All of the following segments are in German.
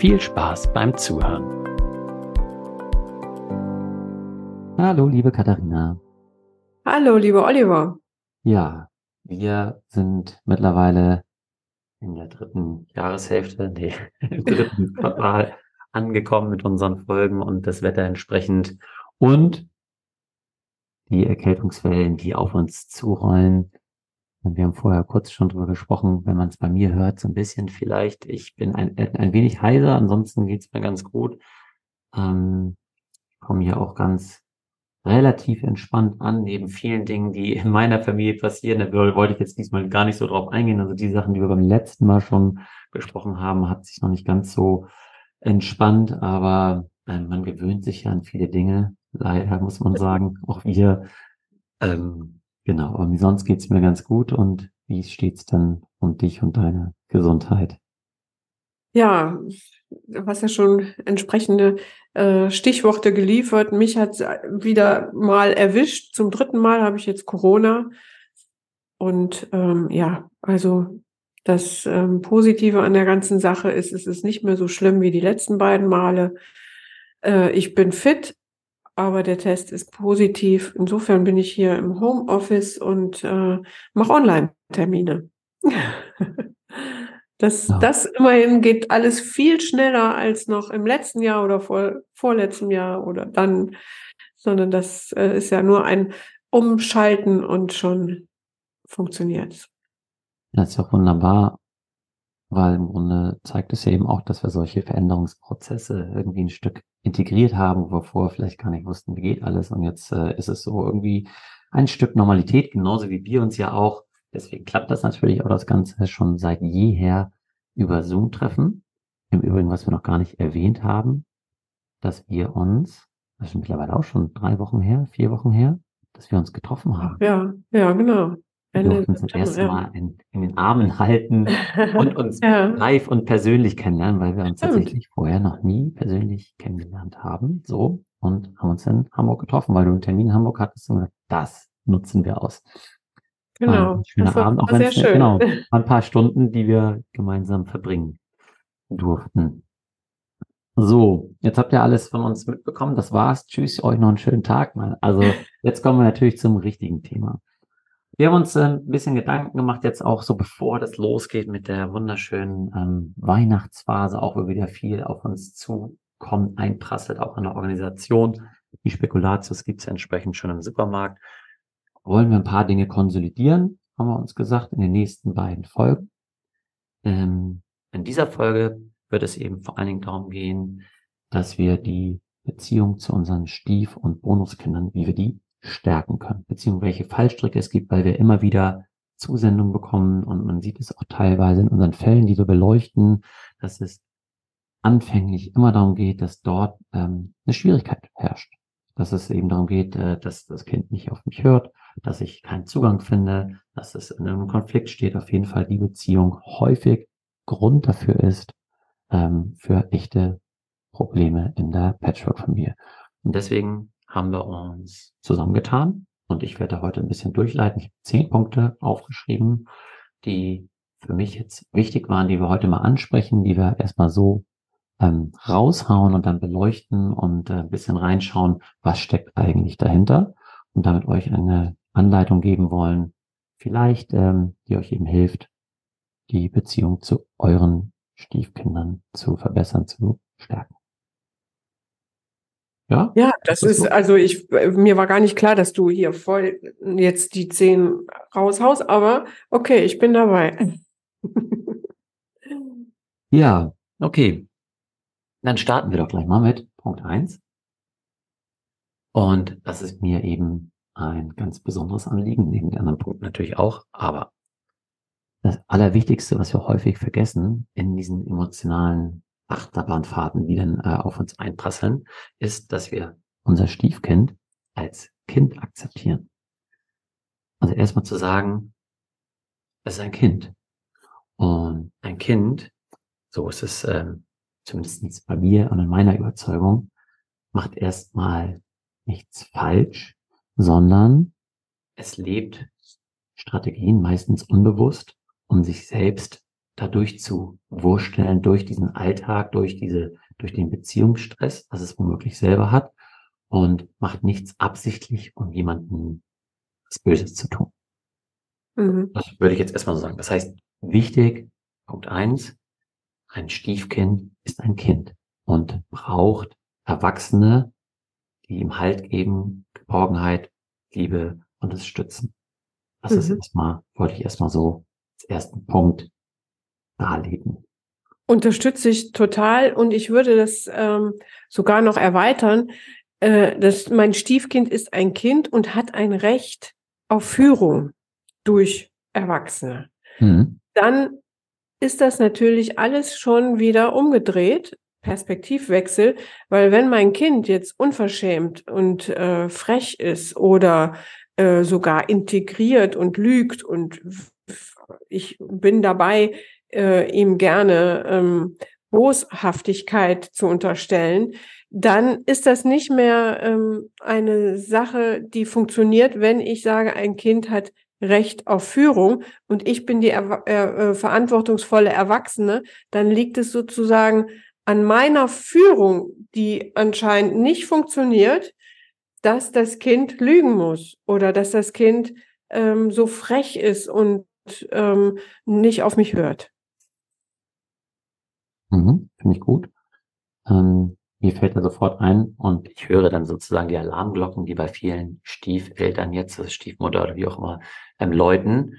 viel Spaß beim Zuhören. Hallo, liebe Katharina. Hallo, lieber Oliver. Ja, wir sind mittlerweile in der dritten Jahreshälfte, nee, im dritten Quartal angekommen mit unseren Folgen und das Wetter entsprechend und die Erkältungswellen, die auf uns zurollen, wir haben vorher kurz schon drüber gesprochen, wenn man es bei mir hört, so ein bisschen vielleicht. Ich bin ein, ein wenig heiser, ansonsten geht's mir ganz gut. Ähm, komme hier auch ganz relativ entspannt an, neben vielen Dingen, die in meiner Familie passieren. Da wollte ich jetzt diesmal gar nicht so drauf eingehen. Also die Sachen, die wir beim letzten Mal schon besprochen haben, hat sich noch nicht ganz so entspannt, aber äh, man gewöhnt sich ja an viele Dinge. Leider muss man sagen, auch wir ähm, Genau, aber sonst geht's mir ganz gut und wie steht's dann um dich und deine Gesundheit? Ja, du hast ja schon entsprechende äh, Stichworte geliefert. Mich hat wieder mal erwischt. Zum dritten Mal habe ich jetzt Corona. Und ähm, ja, also das ähm, Positive an der ganzen Sache ist, es ist nicht mehr so schlimm wie die letzten beiden Male. Äh, ich bin fit, aber der Test ist positiv. Insofern bin ich hier im Homeoffice und äh, mache Online-Termine. das, ja. das immerhin geht alles viel schneller als noch im letzten Jahr oder vor, vorletztem Jahr oder dann, sondern das äh, ist ja nur ein Umschalten und schon funktioniert. Das ist ja wunderbar, weil im Grunde zeigt es ja eben auch, dass wir solche Veränderungsprozesse irgendwie ein Stück integriert haben, wo wir vorher vielleicht gar nicht wussten, wie geht alles. Und jetzt äh, ist es so irgendwie ein Stück Normalität, genauso wie wir uns ja auch. Deswegen klappt das natürlich auch das Ganze schon seit jeher über Zoom treffen. Im Übrigen, was wir noch gar nicht erwähnt haben, dass wir uns, das ist mittlerweile auch schon drei Wochen her, vier Wochen her, dass wir uns getroffen haben. Ja, ja, genau. Wir durften zum ersten Mal in, in, den Armen halten und uns ja. live und persönlich kennenlernen, weil wir uns Stimmt. tatsächlich vorher noch nie persönlich kennengelernt haben. So, und haben uns in Hamburg getroffen, weil du einen Termin in Hamburg hattest und gesagt, das nutzen wir aus. Genau. Ein schöner war, Abend, auch wenn es genau, ein paar Stunden, die wir gemeinsam verbringen durften. So, jetzt habt ihr alles von uns mitbekommen. Das war's. Tschüss, euch noch einen schönen Tag. Also, jetzt kommen wir natürlich zum richtigen Thema. Wir haben uns äh, ein bisschen Gedanken gemacht, jetzt auch so bevor das losgeht mit der wunderschönen ähm, Weihnachtsphase, auch wo wieder viel auf uns zukommt, einprasselt, auch in der Organisation. Die Spekulatius gibt es entsprechend schon im Supermarkt. Wollen wir ein paar Dinge konsolidieren, haben wir uns gesagt, in den nächsten beiden Folgen. Ähm, in dieser Folge wird es eben vor allen Dingen darum gehen, dass wir die Beziehung zu unseren Stief- und Bonuskindern, wie wir die stärken können, beziehungsweise welche Fallstricke es gibt, weil wir immer wieder Zusendungen bekommen und man sieht es auch teilweise in unseren Fällen, die wir beleuchten, dass es anfänglich immer darum geht, dass dort ähm, eine Schwierigkeit herrscht. Dass es eben darum geht, äh, dass das Kind nicht auf mich hört, dass ich keinen Zugang finde, dass es in einem Konflikt steht. Auf jeden Fall die Beziehung häufig Grund dafür ist, ähm, für echte Probleme in der Patchwork-Familie. Und deswegen haben wir uns zusammengetan und ich werde heute ein bisschen durchleiten. Ich habe zehn Punkte aufgeschrieben, die für mich jetzt wichtig waren, die wir heute mal ansprechen, die wir erstmal so ähm, raushauen und dann beleuchten und äh, ein bisschen reinschauen, was steckt eigentlich dahinter und damit euch eine Anleitung geben wollen, vielleicht, ähm, die euch eben hilft, die Beziehung zu euren Stiefkindern zu verbessern, zu stärken. Ja, ja das, das ist, so. also ich, mir war gar nicht klar, dass du hier voll jetzt die zehn raushaust, aber okay, ich bin dabei. ja, okay. Dann starten wir doch gleich mal mit Punkt eins. Und das ist mir eben ein ganz besonderes Anliegen, neben den anderen Punkten natürlich auch. Aber das Allerwichtigste, was wir häufig vergessen in diesen emotionalen Achterbahnfahrten, die dann äh, auf uns einprasseln, ist, dass wir unser Stiefkind als Kind akzeptieren. Also erstmal zu sagen, es ist ein Kind. Und ein Kind, so ist es ähm, zumindest bei mir und in meiner Überzeugung, macht erstmal nichts falsch, sondern es lebt Strategien meistens unbewusst, um sich selbst dadurch zu wursteln, durch diesen Alltag, durch diese, durch den Beziehungsstress, was es womöglich selber hat und macht nichts absichtlich, um jemanden was Böses zu tun. Mhm. Das würde ich jetzt erstmal so sagen. Das heißt, wichtig, Punkt eins, ein Stiefkind ist ein Kind und braucht Erwachsene, die ihm Halt geben, Geborgenheit, Liebe und es stützen. Das mhm. ist erstmal, wollte ich erstmal so als ersten Punkt darlegen. Unterstütze ich total und ich würde das ähm, sogar noch erweitern. Äh, dass mein Stiefkind ist ein Kind und hat ein Recht auf Führung durch Erwachsene. Mhm. Dann ist das natürlich alles schon wieder umgedreht. Perspektivwechsel, weil wenn mein Kind jetzt unverschämt und äh, frech ist oder äh, sogar integriert und lügt und ich bin dabei, äh, ihm gerne ähm, Boshaftigkeit zu unterstellen, dann ist das nicht mehr ähm, eine Sache, die funktioniert, wenn ich sage, ein Kind hat Recht auf Führung und ich bin die er äh, verantwortungsvolle Erwachsene, dann liegt es sozusagen an meiner Führung, die anscheinend nicht funktioniert, dass das Kind lügen muss oder dass das Kind ähm, so frech ist und ähm, nicht auf mich hört. Mhm, Finde ich gut. Ähm, mir fällt da sofort ein und ich höre dann sozusagen die Alarmglocken, die bei vielen Stiefeltern jetzt, also Stiefmutter oder wie auch immer, ähm, läuten.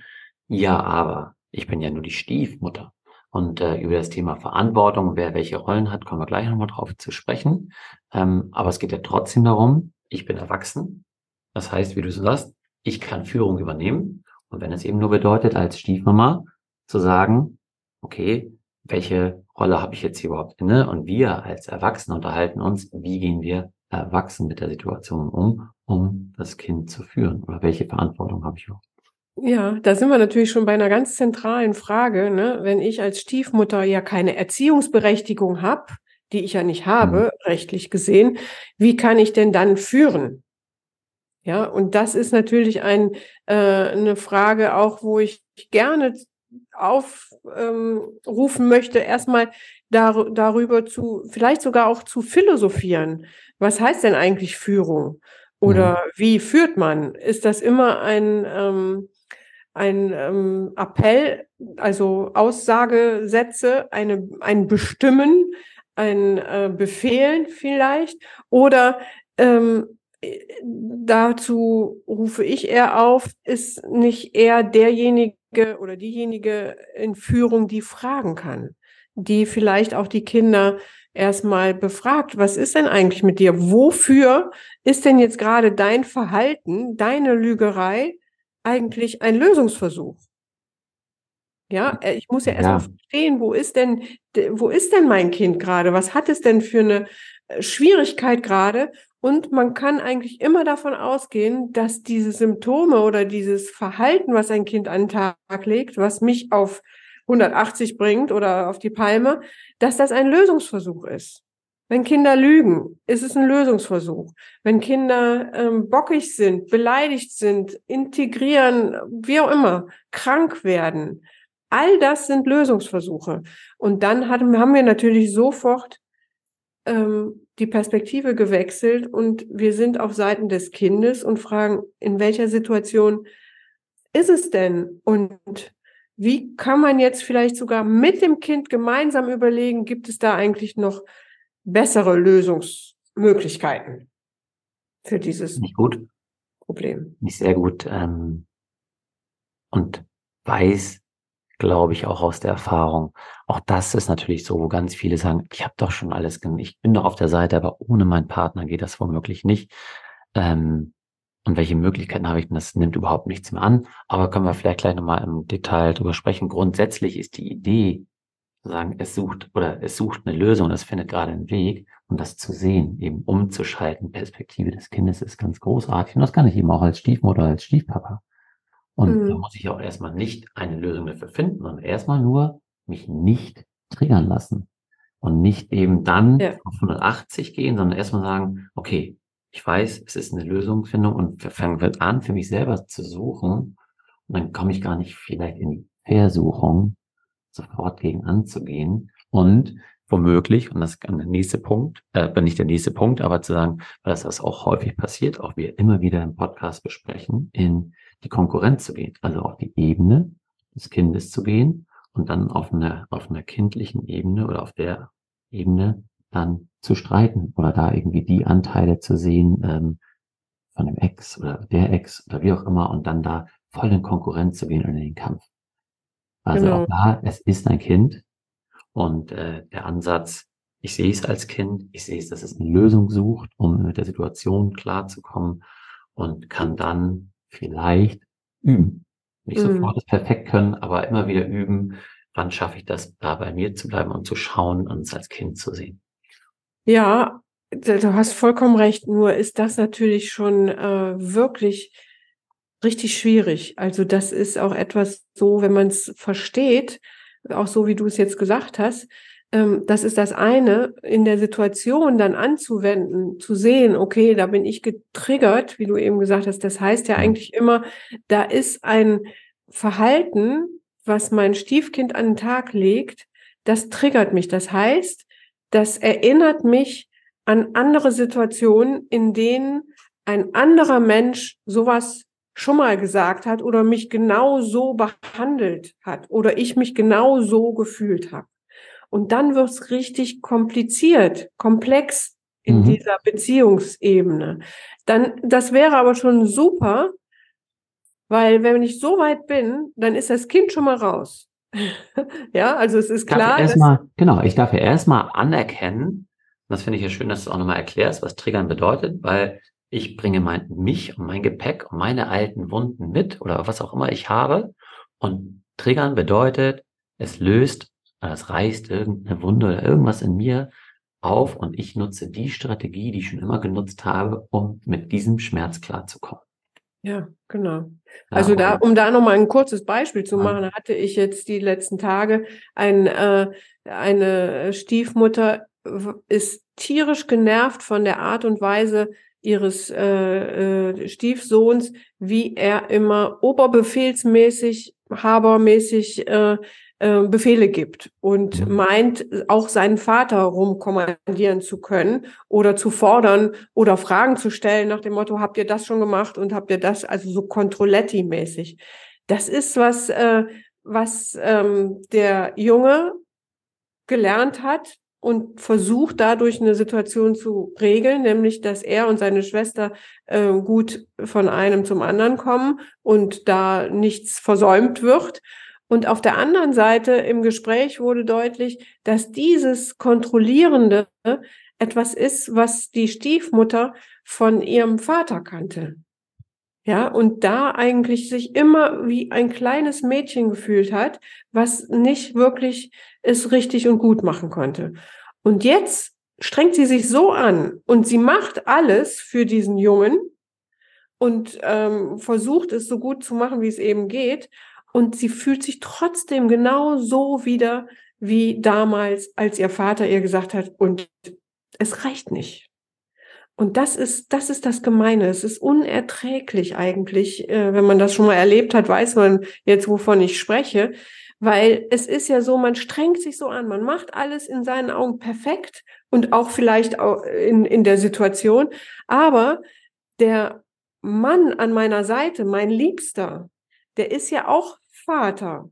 Ja, aber ich bin ja nur die Stiefmutter. Und äh, über das Thema Verantwortung, wer welche Rollen hat, kommen wir gleich nochmal drauf zu sprechen. Ähm, aber es geht ja trotzdem darum, ich bin erwachsen. Das heißt, wie du so sagst, ich kann Führung übernehmen. Und wenn es eben nur bedeutet, als Stiefmama zu sagen, okay, welche Rolle habe ich jetzt hier überhaupt inne? Und wir als Erwachsene unterhalten uns, wie gehen wir erwachsen mit der Situation um, um das Kind zu führen? Oder welche Verantwortung habe ich überhaupt? Ja, da sind wir natürlich schon bei einer ganz zentralen Frage. Ne? Wenn ich als Stiefmutter ja keine Erziehungsberechtigung habe, die ich ja nicht habe, mhm. rechtlich gesehen, wie kann ich denn dann führen? Ja, und das ist natürlich ein, äh, eine Frage auch, wo ich gerne aufrufen ähm, möchte, erstmal dar darüber zu, vielleicht sogar auch zu philosophieren. Was heißt denn eigentlich Führung? Oder ja. wie führt man? Ist das immer ein, ähm, ein ähm, Appell, also Aussagesätze, eine, ein Bestimmen, ein äh, Befehlen vielleicht? Oder ähm, dazu rufe ich eher auf, ist nicht eher derjenige oder diejenige in Führung, die fragen kann, die vielleicht auch die Kinder erstmal befragt, was ist denn eigentlich mit dir? Wofür ist denn jetzt gerade dein Verhalten, deine Lügerei eigentlich ein Lösungsversuch? Ja, äh, ich muss ja erstmal ja. verstehen, wo ist denn, wo ist denn mein Kind gerade? Was hat es denn für eine äh, Schwierigkeit gerade? Und man kann eigentlich immer davon ausgehen, dass diese Symptome oder dieses Verhalten, was ein Kind an den Tag legt, was mich auf 180 bringt oder auf die Palme, dass das ein Lösungsversuch ist. Wenn Kinder lügen, ist es ein Lösungsversuch. Wenn Kinder ähm, bockig sind, beleidigt sind, integrieren, wie auch immer, krank werden, all das sind Lösungsversuche. Und dann hatten, haben wir natürlich sofort ähm, die Perspektive gewechselt und wir sind auf Seiten des Kindes und fragen, in welcher Situation ist es denn? Und wie kann man jetzt vielleicht sogar mit dem Kind gemeinsam überlegen, gibt es da eigentlich noch bessere Lösungs Möglichkeiten für dieses Nicht gut. Problem. Nicht sehr gut. Ähm, und weiß, glaube ich, auch aus der Erfahrung. Auch das ist natürlich so, wo ganz viele sagen, ich habe doch schon alles, ich bin doch auf der Seite, aber ohne meinen Partner geht das womöglich nicht. Ähm, und welche Möglichkeiten habe ich denn? Das nimmt überhaupt nichts mehr an. Aber können wir vielleicht gleich nochmal im Detail drüber sprechen. Grundsätzlich ist die Idee, sagen, es sucht oder es sucht eine Lösung, es findet gerade einen Weg und das zu sehen, eben umzuschalten, Perspektive des Kindes ist ganz großartig. Und das kann ich eben auch als Stiefmutter, als Stiefpapa. Und mhm. da muss ich auch erstmal nicht eine Lösung dafür finden, sondern erstmal nur mich nicht triggern lassen. Und nicht eben dann ja. auf 180 gehen, sondern erstmal sagen, okay, ich weiß, es ist eine Lösungsfindung und fange an, für mich selber zu suchen. Und dann komme ich gar nicht vielleicht in die Versuchung, sofort gegen anzugehen. Und womöglich, und das ist der nächste Punkt, äh, nicht der nächste Punkt, aber zu sagen, weil das, das auch häufig passiert, auch wir immer wieder im Podcast besprechen, in die Konkurrenz zu gehen, also auf die Ebene des Kindes zu gehen und dann auf einer, auf einer kindlichen Ebene oder auf der Ebene dann zu streiten oder da irgendwie die Anteile zu sehen ähm, von dem Ex oder der Ex oder wie auch immer und dann da voll in Konkurrenz zu gehen und in den Kampf. Also genau. auch da, es ist ein Kind und äh, der Ansatz, ich sehe es als Kind, ich sehe es, dass es eine Lösung sucht, um mit der Situation klarzukommen und kann dann vielleicht üben. Nicht mhm. sofort das perfekt können, aber immer wieder üben, wann schaffe ich das, da bei mir zu bleiben und zu schauen und es als Kind zu sehen. Ja, du hast vollkommen recht. Nur ist das natürlich schon äh, wirklich richtig schwierig. Also das ist auch etwas so, wenn man es versteht, auch so wie du es jetzt gesagt hast, das ist das eine, in der Situation dann anzuwenden, zu sehen, okay, da bin ich getriggert, wie du eben gesagt hast. Das heißt ja eigentlich immer, da ist ein Verhalten, was mein Stiefkind an den Tag legt, das triggert mich. Das heißt, das erinnert mich an andere Situationen, in denen ein anderer Mensch sowas schon mal gesagt hat oder mich genau so behandelt hat oder ich mich genau so gefühlt habe. Und dann wird's richtig kompliziert, komplex in mhm. dieser Beziehungsebene. Dann, das wäre aber schon super, weil wenn ich so weit bin, dann ist das Kind schon mal raus. ja, also es ist klar. Erstmal, genau, ich darf ja erstmal anerkennen, das finde ich ja schön, dass du auch nochmal erklärst, was Triggern bedeutet, weil ich bringe mein, mich und mein Gepäck und meine alten Wunden mit oder was auch immer ich habe. Und Triggern bedeutet, es löst, es reißt irgendeine Wunde oder irgendwas in mir auf und ich nutze die Strategie, die ich schon immer genutzt habe, um mit diesem Schmerz klarzukommen. Ja, genau. Also da, um da nochmal ein kurzes Beispiel zu machen, hatte ich jetzt die letzten Tage ein, äh, eine Stiefmutter ist tierisch genervt von der Art und Weise ihres äh, äh, Stiefsohns, wie er immer oberbefehlsmäßig, habermäßig äh, äh, Befehle gibt und mhm. meint, auch seinen Vater rumkommandieren zu können oder zu fordern oder Fragen zu stellen nach dem Motto, habt ihr das schon gemacht und habt ihr das, also so Controletti-mäßig. Das ist was, äh, was ähm, der Junge gelernt hat und versucht dadurch eine Situation zu regeln, nämlich dass er und seine Schwester äh, gut von einem zum anderen kommen und da nichts versäumt wird. Und auf der anderen Seite im Gespräch wurde deutlich, dass dieses Kontrollierende etwas ist, was die Stiefmutter von ihrem Vater kannte. Ja, und da eigentlich sich immer wie ein kleines Mädchen gefühlt hat, was nicht wirklich es richtig und gut machen konnte. Und jetzt strengt sie sich so an und sie macht alles für diesen Jungen und ähm, versucht es so gut zu machen, wie es eben geht und sie fühlt sich trotzdem genau so wieder wie damals, als ihr Vater ihr gesagt hat, und es reicht nicht. Und das ist, das ist das Gemeine. Es ist unerträglich eigentlich. Äh, wenn man das schon mal erlebt hat, weiß man jetzt, wovon ich spreche. Weil es ist ja so, man strengt sich so an, man macht alles in seinen Augen perfekt und auch vielleicht auch in, in der Situation. Aber der Mann an meiner Seite, mein Liebster, der ist ja auch Vater.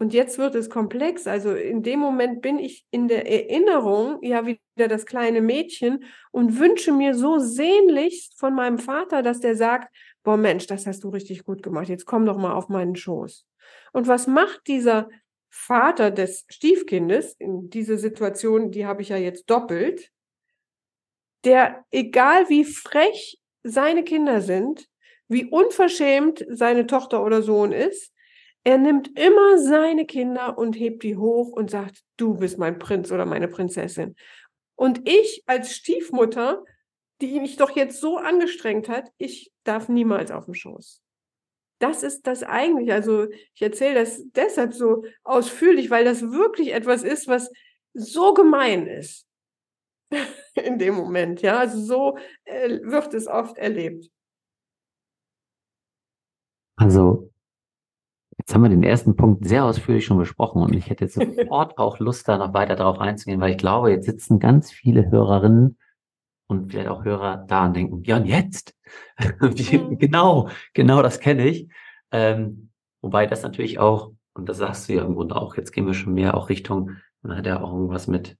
Und jetzt wird es komplex. Also in dem Moment bin ich in der Erinnerung ja wieder das kleine Mädchen und wünsche mir so sehnlichst von meinem Vater, dass der sagt, boah Mensch, das hast du richtig gut gemacht. Jetzt komm doch mal auf meinen Schoß. Und was macht dieser Vater des Stiefkindes in diese Situation, die habe ich ja jetzt doppelt, der, egal wie frech seine Kinder sind, wie unverschämt seine Tochter oder Sohn ist, er nimmt immer seine Kinder und hebt die hoch und sagt, du bist mein Prinz oder meine Prinzessin. Und ich als Stiefmutter, die mich doch jetzt so angestrengt hat, ich darf niemals auf dem Schoß. Das ist das eigentlich. Also ich erzähle das deshalb so ausführlich, weil das wirklich etwas ist, was so gemein ist in dem Moment. Ja, also so äh, wird es oft erlebt. Also Jetzt haben wir den ersten Punkt sehr ausführlich schon besprochen und ich hätte jetzt sofort auch Lust, da noch weiter darauf einzugehen, weil ich glaube, jetzt sitzen ganz viele Hörerinnen und vielleicht auch Hörer da und denken, ja und jetzt? Mhm. genau, genau das kenne ich. Ähm, wobei das natürlich auch, und das sagst du ja im Grunde auch, jetzt gehen wir schon mehr auch Richtung, man hat ja auch irgendwas mit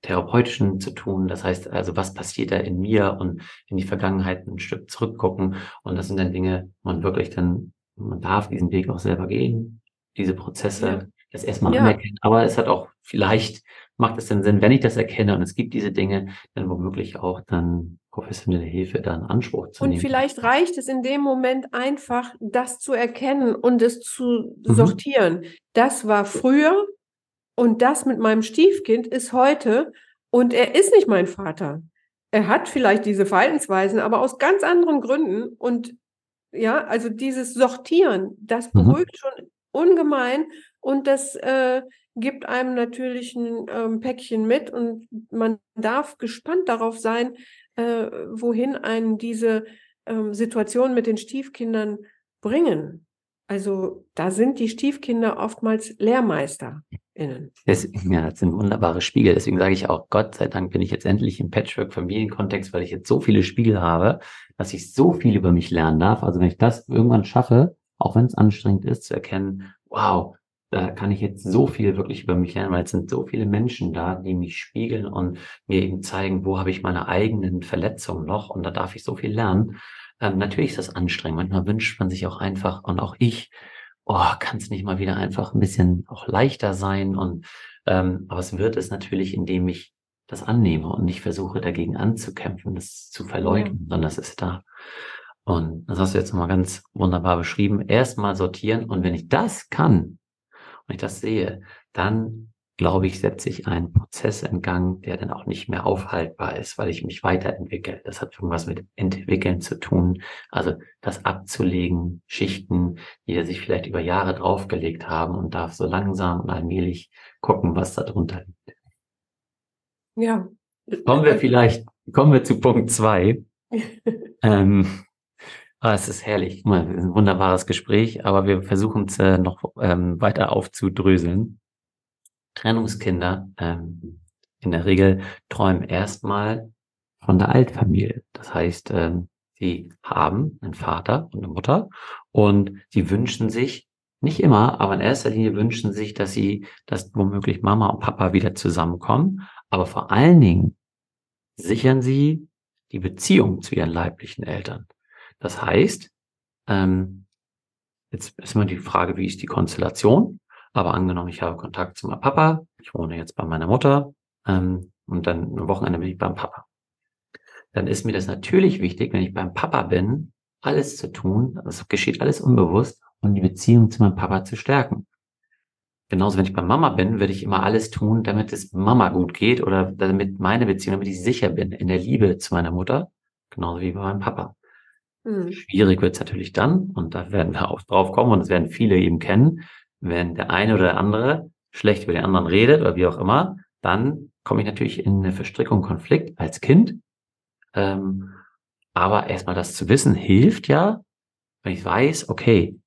therapeutischen zu tun. Das heißt also, was passiert da in mir und in die Vergangenheit ein Stück zurückgucken. Und das sind dann Dinge, man wirklich dann, man darf diesen Weg auch selber gehen, diese Prozesse, ja. das erstmal ja. anerkennen. Aber es hat auch vielleicht macht es denn Sinn, wenn ich das erkenne und es gibt diese Dinge, dann womöglich auch dann professionelle Hilfe dann Anspruch zu und nehmen. Und vielleicht reicht es in dem Moment einfach, das zu erkennen und es zu mhm. sortieren. Das war früher und das mit meinem Stiefkind ist heute und er ist nicht mein Vater. Er hat vielleicht diese Verhaltensweisen, aber aus ganz anderen Gründen und ja, also dieses Sortieren, das mhm. beruhigt mhm. schon ungemein und das äh, gibt einem natürlich ein ähm, Päckchen mit und man darf gespannt darauf sein, äh, wohin einen diese ähm, Situation mit den Stiefkindern bringen. Also da sind die Stiefkinder oftmals LehrmeisterInnen. Das, ja, das sind wunderbare Spiegel. Deswegen sage ich auch, Gott sei Dank bin ich jetzt endlich im Patchwork-Familienkontext, weil ich jetzt so viele Spiegel habe, dass ich so viel über mich lernen darf. Also wenn ich das irgendwann schaffe, auch wenn es anstrengend ist, zu erkennen, wow, da kann ich jetzt so viel wirklich über mich lernen, weil es sind so viele Menschen da, die mich spiegeln und mir eben zeigen, wo habe ich meine eigenen Verletzungen noch und da darf ich so viel lernen. Ähm, natürlich ist das anstrengend. Manchmal wünscht man sich auch einfach und auch ich, oh, kann es nicht mal wieder einfach ein bisschen auch leichter sein und ähm, aber es wird es natürlich, indem ich das annehme und nicht versuche dagegen anzukämpfen, das zu verleugnen, ja. sondern das ist da. Und das hast du jetzt nochmal ganz wunderbar beschrieben. Erstmal sortieren und wenn ich das kann, wenn ich das sehe, dann glaube ich, setze ich einen Prozess in Gang, der dann auch nicht mehr aufhaltbar ist, weil ich mich weiterentwickle. Das hat irgendwas mit Entwickeln zu tun. Also das abzulegen, Schichten, die sich vielleicht über Jahre draufgelegt haben und darf so langsam und allmählich gucken, was da drunter liegt. Ja. Kommen wir vielleicht, kommen wir zu Punkt zwei. ähm, Ah, es ist herrlich. Ein wunderbares Gespräch, aber wir versuchen es äh, noch ähm, weiter aufzudröseln. Trennungskinder ähm, in der Regel träumen erstmal von der Altfamilie. Das heißt, ähm, sie haben einen Vater und eine Mutter und sie wünschen sich, nicht immer, aber in erster Linie wünschen sich, dass sie, dass womöglich Mama und Papa wieder zusammenkommen. Aber vor allen Dingen sichern sie die Beziehung zu ihren leiblichen Eltern. Das heißt, ähm, jetzt ist immer die Frage, wie ist die Konstellation? Aber angenommen, ich habe Kontakt zu meinem Papa, ich wohne jetzt bei meiner Mutter ähm, und dann ein Wochenende bin ich beim Papa. Dann ist mir das natürlich wichtig, wenn ich beim Papa bin, alles zu tun, das geschieht alles unbewusst, um die Beziehung zu meinem Papa zu stärken. Genauso, wenn ich bei Mama bin, würde ich immer alles tun, damit es Mama gut geht oder damit meine Beziehung, damit ich sicher bin in der Liebe zu meiner Mutter, genauso wie bei meinem Papa. Mhm. Schwierig wird es natürlich dann, und da werden wir auch drauf kommen, und das werden viele eben kennen, wenn der eine oder der andere schlecht über den anderen redet oder wie auch immer, dann komme ich natürlich in eine Verstrickung, Konflikt als Kind. Ähm, aber erstmal das zu wissen hilft ja, wenn ich weiß, okay,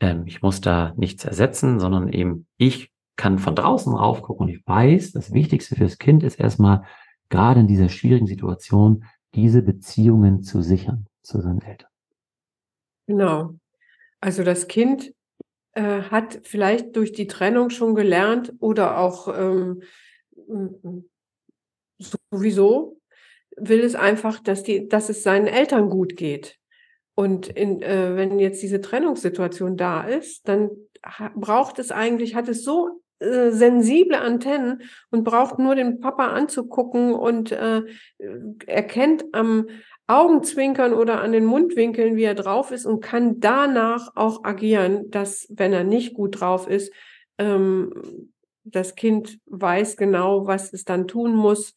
ähm, ich muss da nichts ersetzen, sondern eben ich kann von draußen raufgucken und ich weiß, das Wichtigste fürs Kind ist erstmal, gerade in dieser schwierigen Situation, diese Beziehungen zu sichern zu seinen Eltern. Genau. Also das Kind äh, hat vielleicht durch die Trennung schon gelernt oder auch ähm, sowieso will es einfach, dass die, dass es seinen Eltern gut geht. Und in, äh, wenn jetzt diese Trennungssituation da ist, dann braucht es eigentlich, hat es so äh, sensible Antennen und braucht nur den Papa anzugucken und äh, erkennt am Augenzwinkern oder an den Mundwinkeln, wie er drauf ist und kann danach auch agieren, dass, wenn er nicht gut drauf ist, ähm, das Kind weiß genau, was es dann tun muss,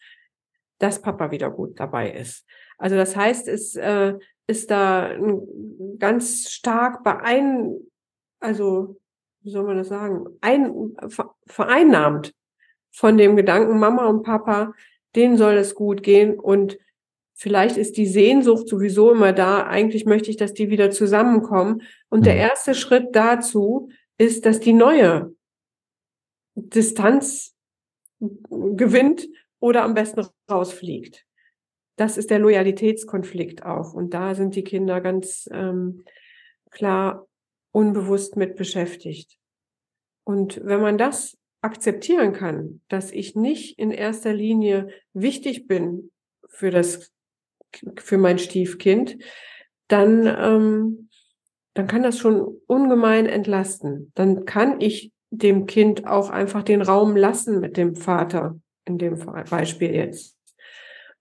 dass Papa wieder gut dabei ist. Also das heißt, es äh, ist da ganz stark beein, also wie soll man das sagen, ein, vereinnahmt von dem Gedanken, Mama und Papa, denen soll es gut gehen und vielleicht ist die Sehnsucht sowieso immer da. Eigentlich möchte ich, dass die wieder zusammenkommen. Und der mhm. erste Schritt dazu ist, dass die neue Distanz gewinnt oder am besten rausfliegt. Das ist der Loyalitätskonflikt auch. Und da sind die Kinder ganz ähm, klar unbewusst mit beschäftigt. Und wenn man das akzeptieren kann, dass ich nicht in erster Linie wichtig bin für das, für mein Stiefkind, dann, ähm, dann kann das schon ungemein entlasten. Dann kann ich dem Kind auch einfach den Raum lassen mit dem Vater, in dem Beispiel jetzt.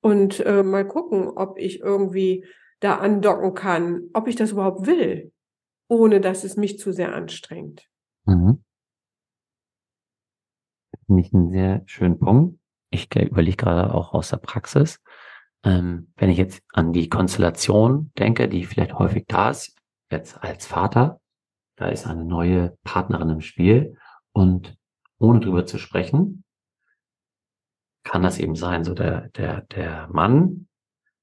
Und äh, mal gucken, ob ich irgendwie da andocken kann, ob ich das überhaupt will, ohne dass es mich zu sehr anstrengt. Mhm. Finde ich einen sehr schönen Punkt. Ich überlege gerade auch aus der Praxis, ähm, wenn ich jetzt an die Konstellation denke, die vielleicht häufig da ist, jetzt als Vater, da ist eine neue Partnerin im Spiel und ohne drüber zu sprechen, kann das eben sein, so der, der, der Mann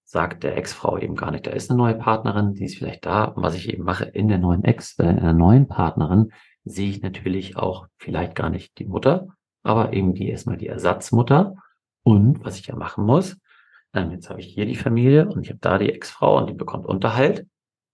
sagt der Ex-Frau eben gar nicht, da ist eine neue Partnerin, die ist vielleicht da. Und was ich eben mache in der neuen Ex, äh, in der neuen Partnerin, sehe ich natürlich auch vielleicht gar nicht die Mutter, aber eben die erstmal die Ersatzmutter. Und was ich ja machen muss, ähm, jetzt habe ich hier die Familie und ich habe da die Ex-Frau und die bekommt Unterhalt.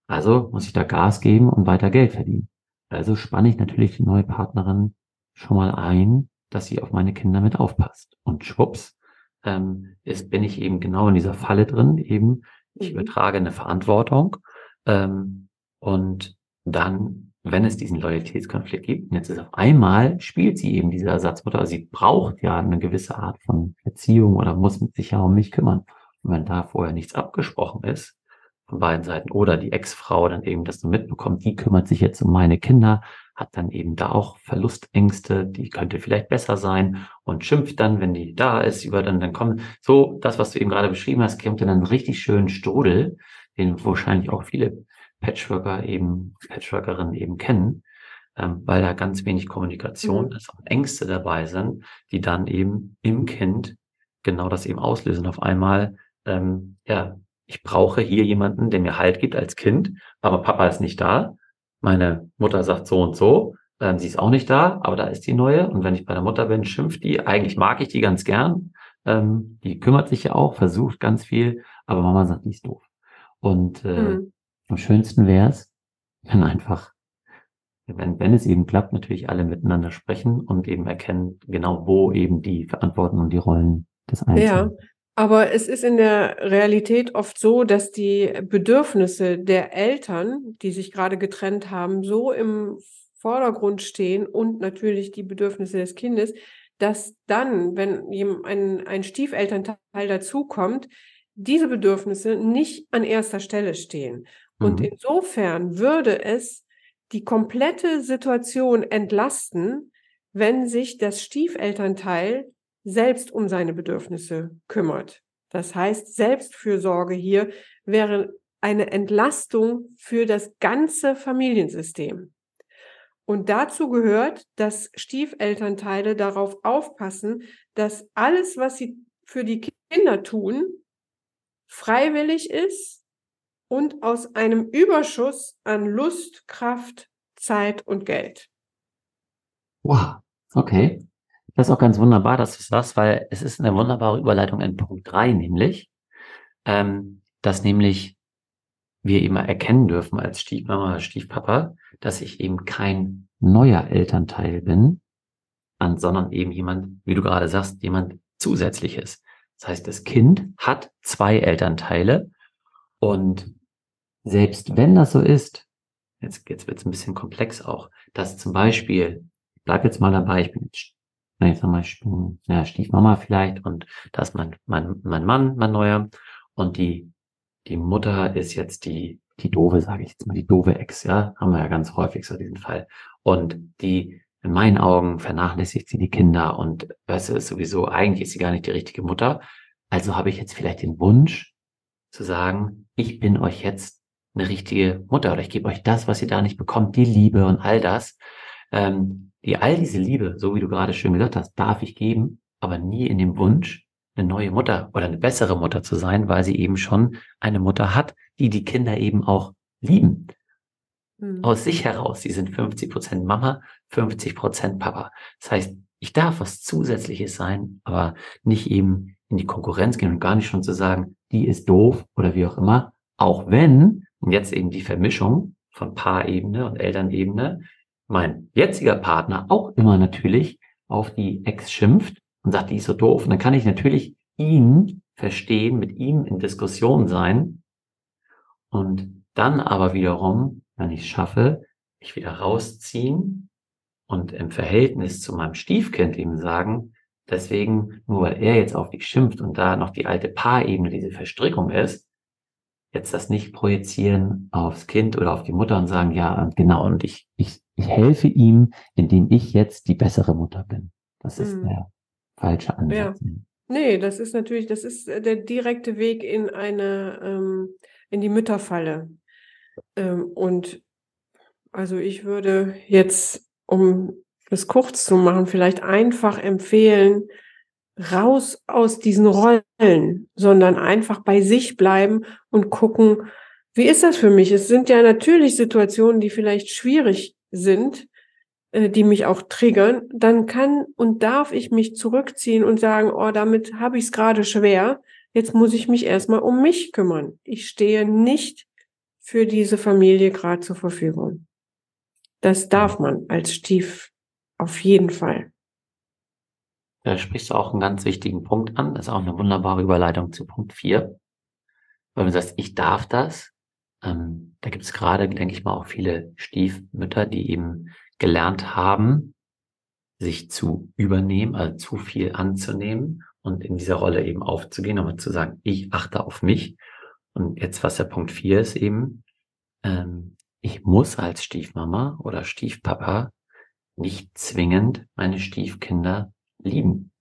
Also muss ich da Gas geben und weiter Geld verdienen. Also spanne ich natürlich die neue Partnerin schon mal ein, dass sie auf meine Kinder mit aufpasst. Und schwupps, ähm, ist, bin ich eben genau in dieser Falle drin, eben, ich mhm. übertrage eine Verantwortung. Ähm, und dann, wenn es diesen Loyalitätskonflikt gibt, und jetzt ist auf einmal, spielt sie eben diese Ersatzmutter, also sie braucht ja eine gewisse Art von Erziehung oder muss sich ja um mich kümmern. Und wenn da vorher nichts abgesprochen ist, von beiden Seiten, oder die Ex-Frau dann eben das so mitbekommt, die kümmert sich jetzt um meine Kinder, hat dann eben da auch Verlustängste, die könnte vielleicht besser sein und schimpft dann, wenn die da ist, über dann, dann kommen, so, das, was du eben gerade beschrieben hast, kommt dann einen richtig schönen Strudel, den wahrscheinlich auch viele Patchworker eben, Patchworkerinnen eben kennen, ähm, weil da ganz wenig Kommunikation mhm. ist und Ängste dabei sind, die dann eben im Kind genau das eben auslösen. Auf einmal, ähm, ja, ich brauche hier jemanden, der mir Halt gibt als Kind, aber Papa ist nicht da meine Mutter sagt so und so, ähm, sie ist auch nicht da, aber da ist die neue. Und wenn ich bei der Mutter bin, schimpft die. Eigentlich mag ich die ganz gern. Ähm, die kümmert sich ja auch, versucht ganz viel, aber Mama sagt, die ist doof. Und äh, mhm. Am schönsten wäre es, wenn einfach, wenn, wenn es eben klappt, natürlich alle miteinander sprechen und eben erkennen, genau wo eben die Verantwortung und die Rollen des Einzelnen. Ja, aber es ist in der Realität oft so, dass die Bedürfnisse der Eltern, die sich gerade getrennt haben, so im Vordergrund stehen und natürlich die Bedürfnisse des Kindes, dass dann, wenn ein, ein Stiefelternteil dazukommt, diese Bedürfnisse nicht an erster Stelle stehen. Und mhm. insofern würde es die komplette Situation entlasten, wenn sich das Stiefelternteil selbst um seine Bedürfnisse kümmert. Das heißt, Selbstfürsorge hier wäre eine Entlastung für das ganze Familiensystem. Und dazu gehört, dass Stiefelternteile darauf aufpassen, dass alles, was sie für die Kinder tun, freiwillig ist und aus einem Überschuss an Lust, Kraft, Zeit und Geld. Wow, okay. Das ist auch ganz wunderbar, dass du sagst, weil es ist eine wunderbare Überleitung in Punkt 3, nämlich, ähm, dass nämlich wir immer erkennen dürfen als Stiefmama oder Stiefpapa, dass ich eben kein neuer Elternteil bin, sondern eben jemand, wie du gerade sagst, jemand zusätzliches. Das heißt, das Kind hat zwei Elternteile und selbst wenn das so ist, jetzt, jetzt wird es ein bisschen komplex auch, dass zum Beispiel, ich bleib jetzt mal dabei, ich bin jetzt, na, jetzt mal, ich bin, ja, Stiefmama vielleicht und da ist mein, mein, mein Mann, mein neuer und die, die Mutter ist jetzt die, die doofe, sage ich jetzt mal, die doofe Ex, ja, haben wir ja ganz häufig so diesen Fall. Und die, in meinen Augen vernachlässigt sie die Kinder und weißt du, ist sowieso, eigentlich ist sie gar nicht die richtige Mutter. Also habe ich jetzt vielleicht den Wunsch zu sagen, ich bin euch jetzt eine richtige Mutter oder ich gebe euch das, was ihr da nicht bekommt, die Liebe und all das. Ähm, die all diese Liebe, so wie du gerade schön gesagt hast, darf ich geben, aber nie in dem Wunsch, eine neue Mutter oder eine bessere Mutter zu sein, weil sie eben schon eine Mutter hat, die die Kinder eben auch lieben. Mhm. Aus sich heraus. Sie sind 50 Prozent Mama, 50 Prozent Papa. Das heißt, ich darf was Zusätzliches sein, aber nicht eben in die Konkurrenz gehen und gar nicht schon zu sagen, die ist doof oder wie auch immer. Auch wenn, und jetzt eben die Vermischung von Paarebene und Elternebene, mein jetziger Partner auch immer natürlich auf die Ex schimpft und sagt, die ist so doof. Und dann kann ich natürlich ihn verstehen, mit ihm in Diskussion sein und dann aber wiederum, wenn ich es schaffe, mich wieder rausziehen und im Verhältnis zu meinem Stiefkind ihm sagen, deswegen, nur weil er jetzt auf dich schimpft und da noch die alte Paarebene, diese Verstrickung ist, jetzt das nicht projizieren aufs Kind oder auf die Mutter und sagen, ja, genau, und ich, ich, ich helfe ihm, indem ich jetzt die bessere Mutter bin. Das ist mhm. der falsche Ansatz. Ja. Nee, das ist natürlich, das ist der direkte Weg in eine, ähm, in die Mütterfalle. Ähm, und also ich würde jetzt, um es kurz zu machen, vielleicht einfach empfehlen, raus aus diesen Rollen, sondern einfach bei sich bleiben und gucken, wie ist das für mich? Es sind ja natürlich Situationen, die vielleicht schwierig sind, äh, die mich auch triggern, dann kann und darf ich mich zurückziehen und sagen, oh, damit habe ich es gerade schwer. Jetzt muss ich mich erstmal um mich kümmern. Ich stehe nicht für diese Familie gerade zur Verfügung. Das darf man als Stief auf jeden Fall. Da sprichst du auch einen ganz wichtigen Punkt an. Das ist auch eine wunderbare Überleitung zu Punkt 4. Weil du sagst, ich darf das. Ähm, da gibt es gerade, denke ich mal, auch viele Stiefmütter, die eben gelernt haben, sich zu übernehmen, also zu viel anzunehmen und in dieser Rolle eben aufzugehen, aber zu sagen, ich achte auf mich. Und jetzt, was der Punkt vier ist eben, ähm, ich muss als Stiefmama oder Stiefpapa nicht zwingend meine Stiefkinder lieben.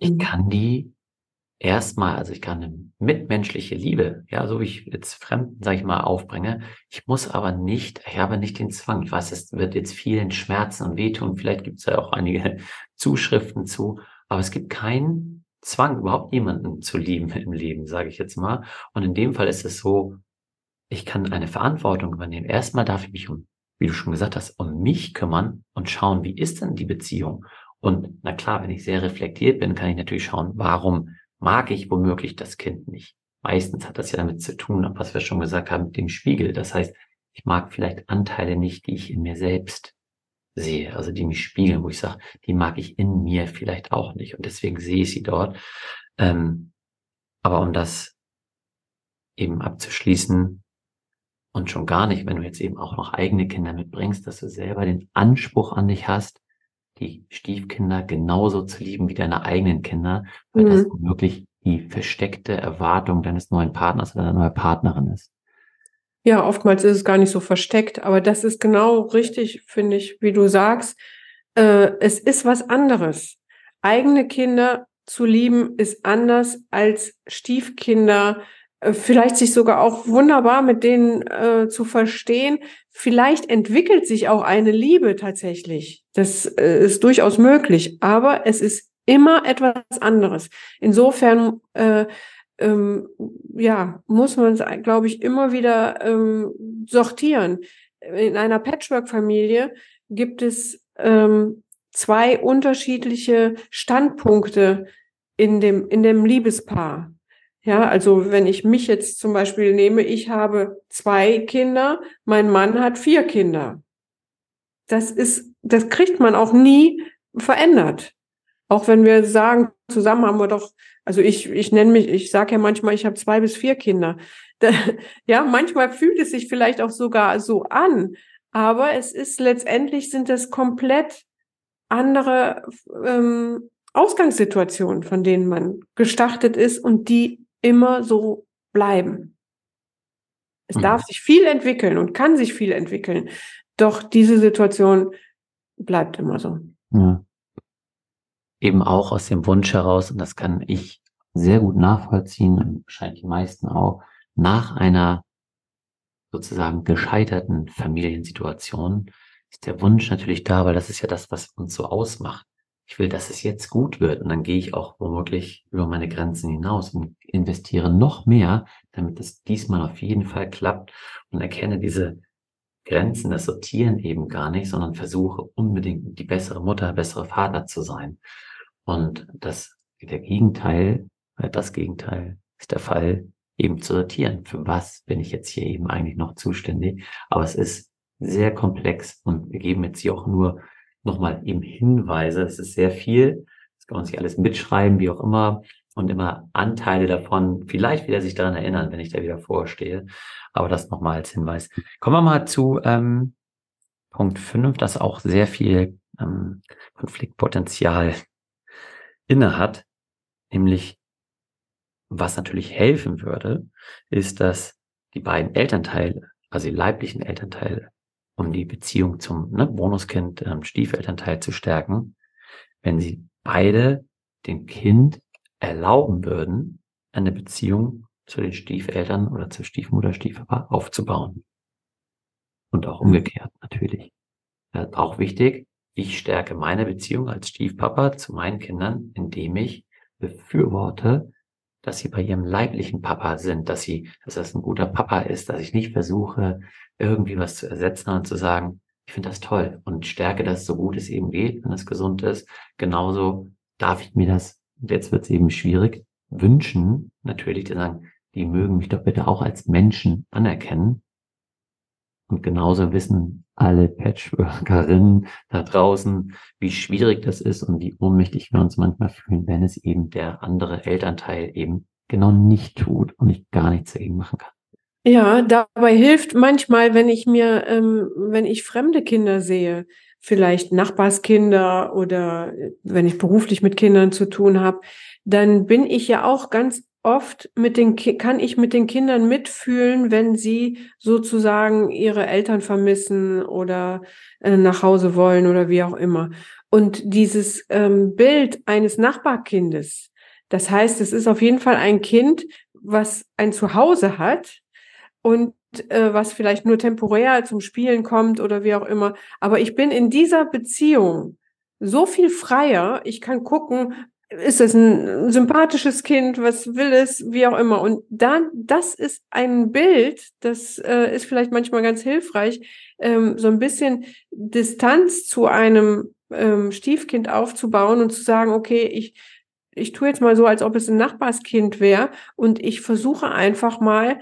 Ich mhm. kann die erstmal, also ich kann eine mitmenschliche Liebe, ja, so wie ich jetzt Fremden, sage ich mal, aufbringe. Ich muss aber nicht, ich habe nicht den Zwang. Ich weiß, es wird jetzt vielen Schmerzen und wehtun. Vielleicht gibt es ja auch einige Zuschriften zu, aber es gibt keinen Zwang, überhaupt jemanden zu lieben im Leben, sage ich jetzt mal. Und in dem Fall ist es so, ich kann eine Verantwortung übernehmen. Erstmal darf ich mich um, wie du schon gesagt hast, um mich kümmern und schauen, wie ist denn die Beziehung? Und na klar, wenn ich sehr reflektiert bin, kann ich natürlich schauen, warum mag ich womöglich das Kind nicht. Meistens hat das ja damit zu tun, was wir schon gesagt haben, mit dem Spiegel. Das heißt, ich mag vielleicht Anteile nicht, die ich in mir selbst sehe, also die mich spiegeln, wo ich sage, die mag ich in mir vielleicht auch nicht und deswegen sehe ich sie dort. Ähm, aber um das eben abzuschließen und schon gar nicht, wenn du jetzt eben auch noch eigene Kinder mitbringst, dass du selber den Anspruch an dich hast, die Stiefkinder genauso zu lieben wie deine eigenen Kinder, weil mhm. das wirklich die versteckte Erwartung deines neuen Partners oder deiner neuen Partnerin ist. Ja, oftmals ist es gar nicht so versteckt, aber das ist genau richtig, finde ich, wie du sagst. Äh, es ist was anderes. Eigene Kinder zu lieben ist anders als Stiefkinder vielleicht sich sogar auch wunderbar mit denen äh, zu verstehen. Vielleicht entwickelt sich auch eine Liebe tatsächlich. Das äh, ist durchaus möglich, aber es ist immer etwas anderes. Insofern äh, ähm, ja, muss man es, glaube ich, immer wieder ähm, sortieren. In einer Patchwork-Familie gibt es ähm, zwei unterschiedliche Standpunkte in dem, in dem Liebespaar. Ja, also wenn ich mich jetzt zum Beispiel nehme, ich habe zwei Kinder, mein Mann hat vier Kinder. Das ist, das kriegt man auch nie verändert. Auch wenn wir sagen, zusammen haben wir doch, also ich, ich nenne mich, ich sage ja manchmal, ich habe zwei bis vier Kinder. Da, ja, manchmal fühlt es sich vielleicht auch sogar so an, aber es ist letztendlich sind es komplett andere ähm, Ausgangssituationen, von denen man gestartet ist und die immer so bleiben. Es mhm. darf sich viel entwickeln und kann sich viel entwickeln, doch diese Situation bleibt immer so. Ja. Eben auch aus dem Wunsch heraus, und das kann ich sehr gut nachvollziehen, und wahrscheinlich die meisten auch, nach einer sozusagen gescheiterten Familiensituation ist der Wunsch natürlich da, weil das ist ja das, was uns so ausmacht ich will, dass es jetzt gut wird. Und dann gehe ich auch womöglich über meine Grenzen hinaus und investiere noch mehr, damit es diesmal auf jeden Fall klappt und erkenne diese Grenzen, das Sortieren eben gar nicht, sondern versuche unbedingt die bessere Mutter, bessere Vater zu sein. Und das, der Gegenteil, äh, das Gegenteil ist der Fall, eben zu sortieren. Für was bin ich jetzt hier eben eigentlich noch zuständig? Aber es ist sehr komplex und wir geben jetzt hier auch nur nochmal eben Hinweise. Es ist sehr viel. Das kann man sich alles mitschreiben, wie auch immer. Und immer Anteile davon, vielleicht wieder sich daran erinnern, wenn ich da wieder vorstehe. Aber das nochmal als Hinweis. Kommen wir mal zu ähm, Punkt 5, das auch sehr viel ähm, Konfliktpotenzial inne hat. Nämlich, was natürlich helfen würde, ist, dass die beiden Elternteile, also die leiblichen Elternteile, um die Beziehung zum ne, Bonuskind, ähm, Stiefelternteil zu stärken, wenn sie beide dem Kind erlauben würden, eine Beziehung zu den Stiefeltern oder zur Stiefmutter, Stiefpapa aufzubauen. Und auch umgekehrt natürlich. Ja, auch wichtig, ich stärke meine Beziehung als Stiefpapa zu meinen Kindern, indem ich befürworte, dass sie bei ihrem leiblichen Papa sind, dass sie, dass das ein guter Papa ist, dass ich nicht versuche, irgendwie was zu ersetzen und zu sagen, ich finde das toll und stärke das so gut es eben geht, wenn es gesund ist. Genauso darf ich mir das, jetzt wird es eben schwierig, wünschen, natürlich, zu sagen, die mögen mich doch bitte auch als Menschen anerkennen. Und genauso wissen alle Patchworkerinnen da draußen, wie schwierig das ist und wie ohnmächtig wir uns manchmal fühlen, wenn es eben der andere Elternteil eben genau nicht tut und ich gar nichts dagegen machen kann. Ja, dabei hilft manchmal, wenn ich mir, ähm, wenn ich fremde Kinder sehe, vielleicht Nachbarskinder oder wenn ich beruflich mit Kindern zu tun habe, dann bin ich ja auch ganz oft mit den, kann ich mit den Kindern mitfühlen, wenn sie sozusagen ihre Eltern vermissen oder äh, nach Hause wollen oder wie auch immer. Und dieses ähm, Bild eines Nachbarkindes, das heißt, es ist auf jeden Fall ein Kind, was ein Zuhause hat und äh, was vielleicht nur temporär zum Spielen kommt oder wie auch immer. Aber ich bin in dieser Beziehung so viel freier. Ich kann gucken, ist es ein sympathisches Kind, was will es, wie auch immer. Und dann, das ist ein Bild, das äh, ist vielleicht manchmal ganz hilfreich, ähm, so ein bisschen Distanz zu einem ähm, Stiefkind aufzubauen und zu sagen, okay, ich, ich tue jetzt mal so, als ob es ein Nachbarskind wäre und ich versuche einfach mal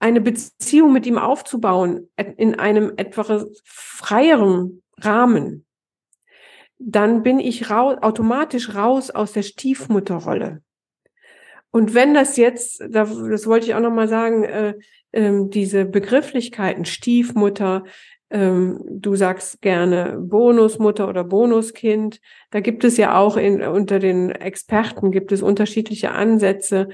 eine Beziehung mit ihm aufzubauen in einem etwas freieren Rahmen dann bin ich raus, automatisch raus aus der Stiefmutterrolle. Und wenn das jetzt, das wollte ich auch nochmal sagen, äh, äh, diese Begrifflichkeiten Stiefmutter, ähm, du sagst gerne Bonusmutter oder Bonuskind, da gibt es ja auch in, unter den Experten gibt es unterschiedliche Ansätze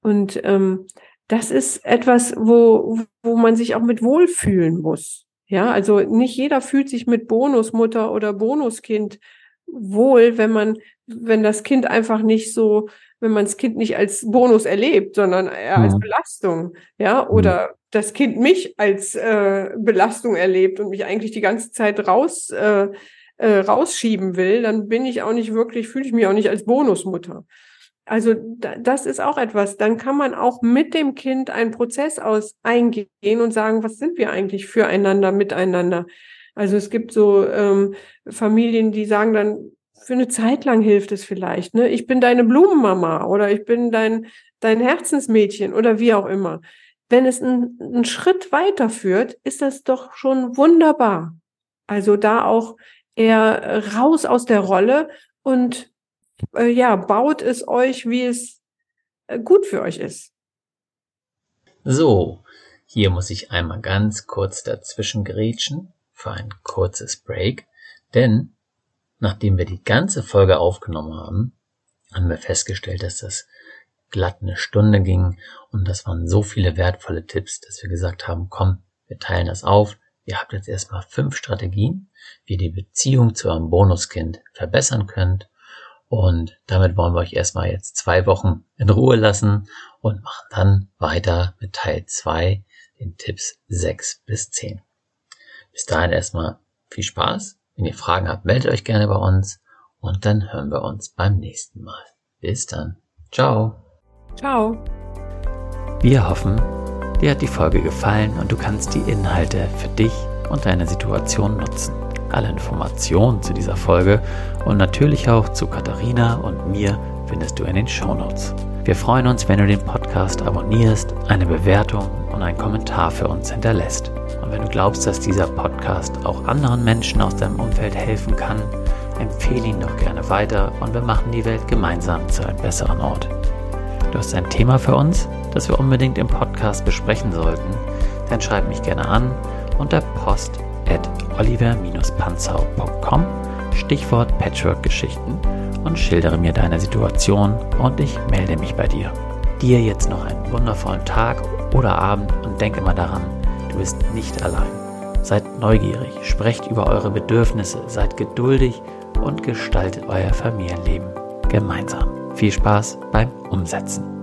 und ähm, das ist etwas, wo, wo man sich auch mit wohlfühlen muss. Ja, also nicht jeder fühlt sich mit Bonusmutter oder Bonuskind wohl, wenn man, wenn das Kind einfach nicht so, wenn man das Kind nicht als Bonus erlebt, sondern eher als Belastung, ja, oder das Kind mich als äh, Belastung erlebt und mich eigentlich die ganze Zeit raus äh, äh, rausschieben will, dann bin ich auch nicht wirklich, fühle ich mich auch nicht als Bonusmutter. Also das ist auch etwas. Dann kann man auch mit dem Kind einen Prozess aus eingehen und sagen, was sind wir eigentlich füreinander, miteinander? Also es gibt so ähm, Familien, die sagen dann für eine Zeit lang hilft es vielleicht. Ne? Ich bin deine Blumenmama oder ich bin dein, dein Herzensmädchen oder wie auch immer. Wenn es einen Schritt weiterführt, ist das doch schon wunderbar. Also da auch eher raus aus der Rolle und äh, ja, baut es euch, wie es äh, gut für euch ist. So, hier muss ich einmal ganz kurz dazwischen grätschen für ein kurzes Break, denn nachdem wir die ganze Folge aufgenommen haben, haben wir festgestellt, dass das glatt eine Stunde ging und das waren so viele wertvolle Tipps, dass wir gesagt haben, komm, wir teilen das auf. Ihr habt jetzt erstmal fünf Strategien, wie ihr die Beziehung zu eurem Bonuskind verbessern könnt. Und damit wollen wir euch erstmal jetzt zwei Wochen in Ruhe lassen und machen dann weiter mit Teil zwei, den Tipps sechs bis zehn. Bis dahin erstmal viel Spaß. Wenn ihr Fragen habt, meldet euch gerne bei uns und dann hören wir uns beim nächsten Mal. Bis dann. Ciao. Ciao. Wir hoffen, dir hat die Folge gefallen und du kannst die Inhalte für dich und deine Situation nutzen. Alle Informationen zu dieser Folge und natürlich auch zu Katharina und mir findest du in den Shownotes. Wir freuen uns, wenn du den Podcast abonnierst, eine Bewertung und einen Kommentar für uns hinterlässt. Und wenn du glaubst, dass dieser Podcast auch anderen Menschen aus deinem Umfeld helfen kann, empfehle ihn doch gerne weiter und wir machen die Welt gemeinsam zu einem besseren Ort. Du hast ein Thema für uns, das wir unbedingt im Podcast besprechen sollten, dann schreib mich gerne an unter post oliver-panzau.com Stichwort Patchwork-Geschichten und schildere mir deine Situation und ich melde mich bei dir. Dir jetzt noch einen wundervollen Tag oder Abend und denke mal daran, du bist nicht allein. Seid neugierig, sprecht über eure Bedürfnisse, seid geduldig und gestaltet euer Familienleben gemeinsam. Viel Spaß beim Umsetzen.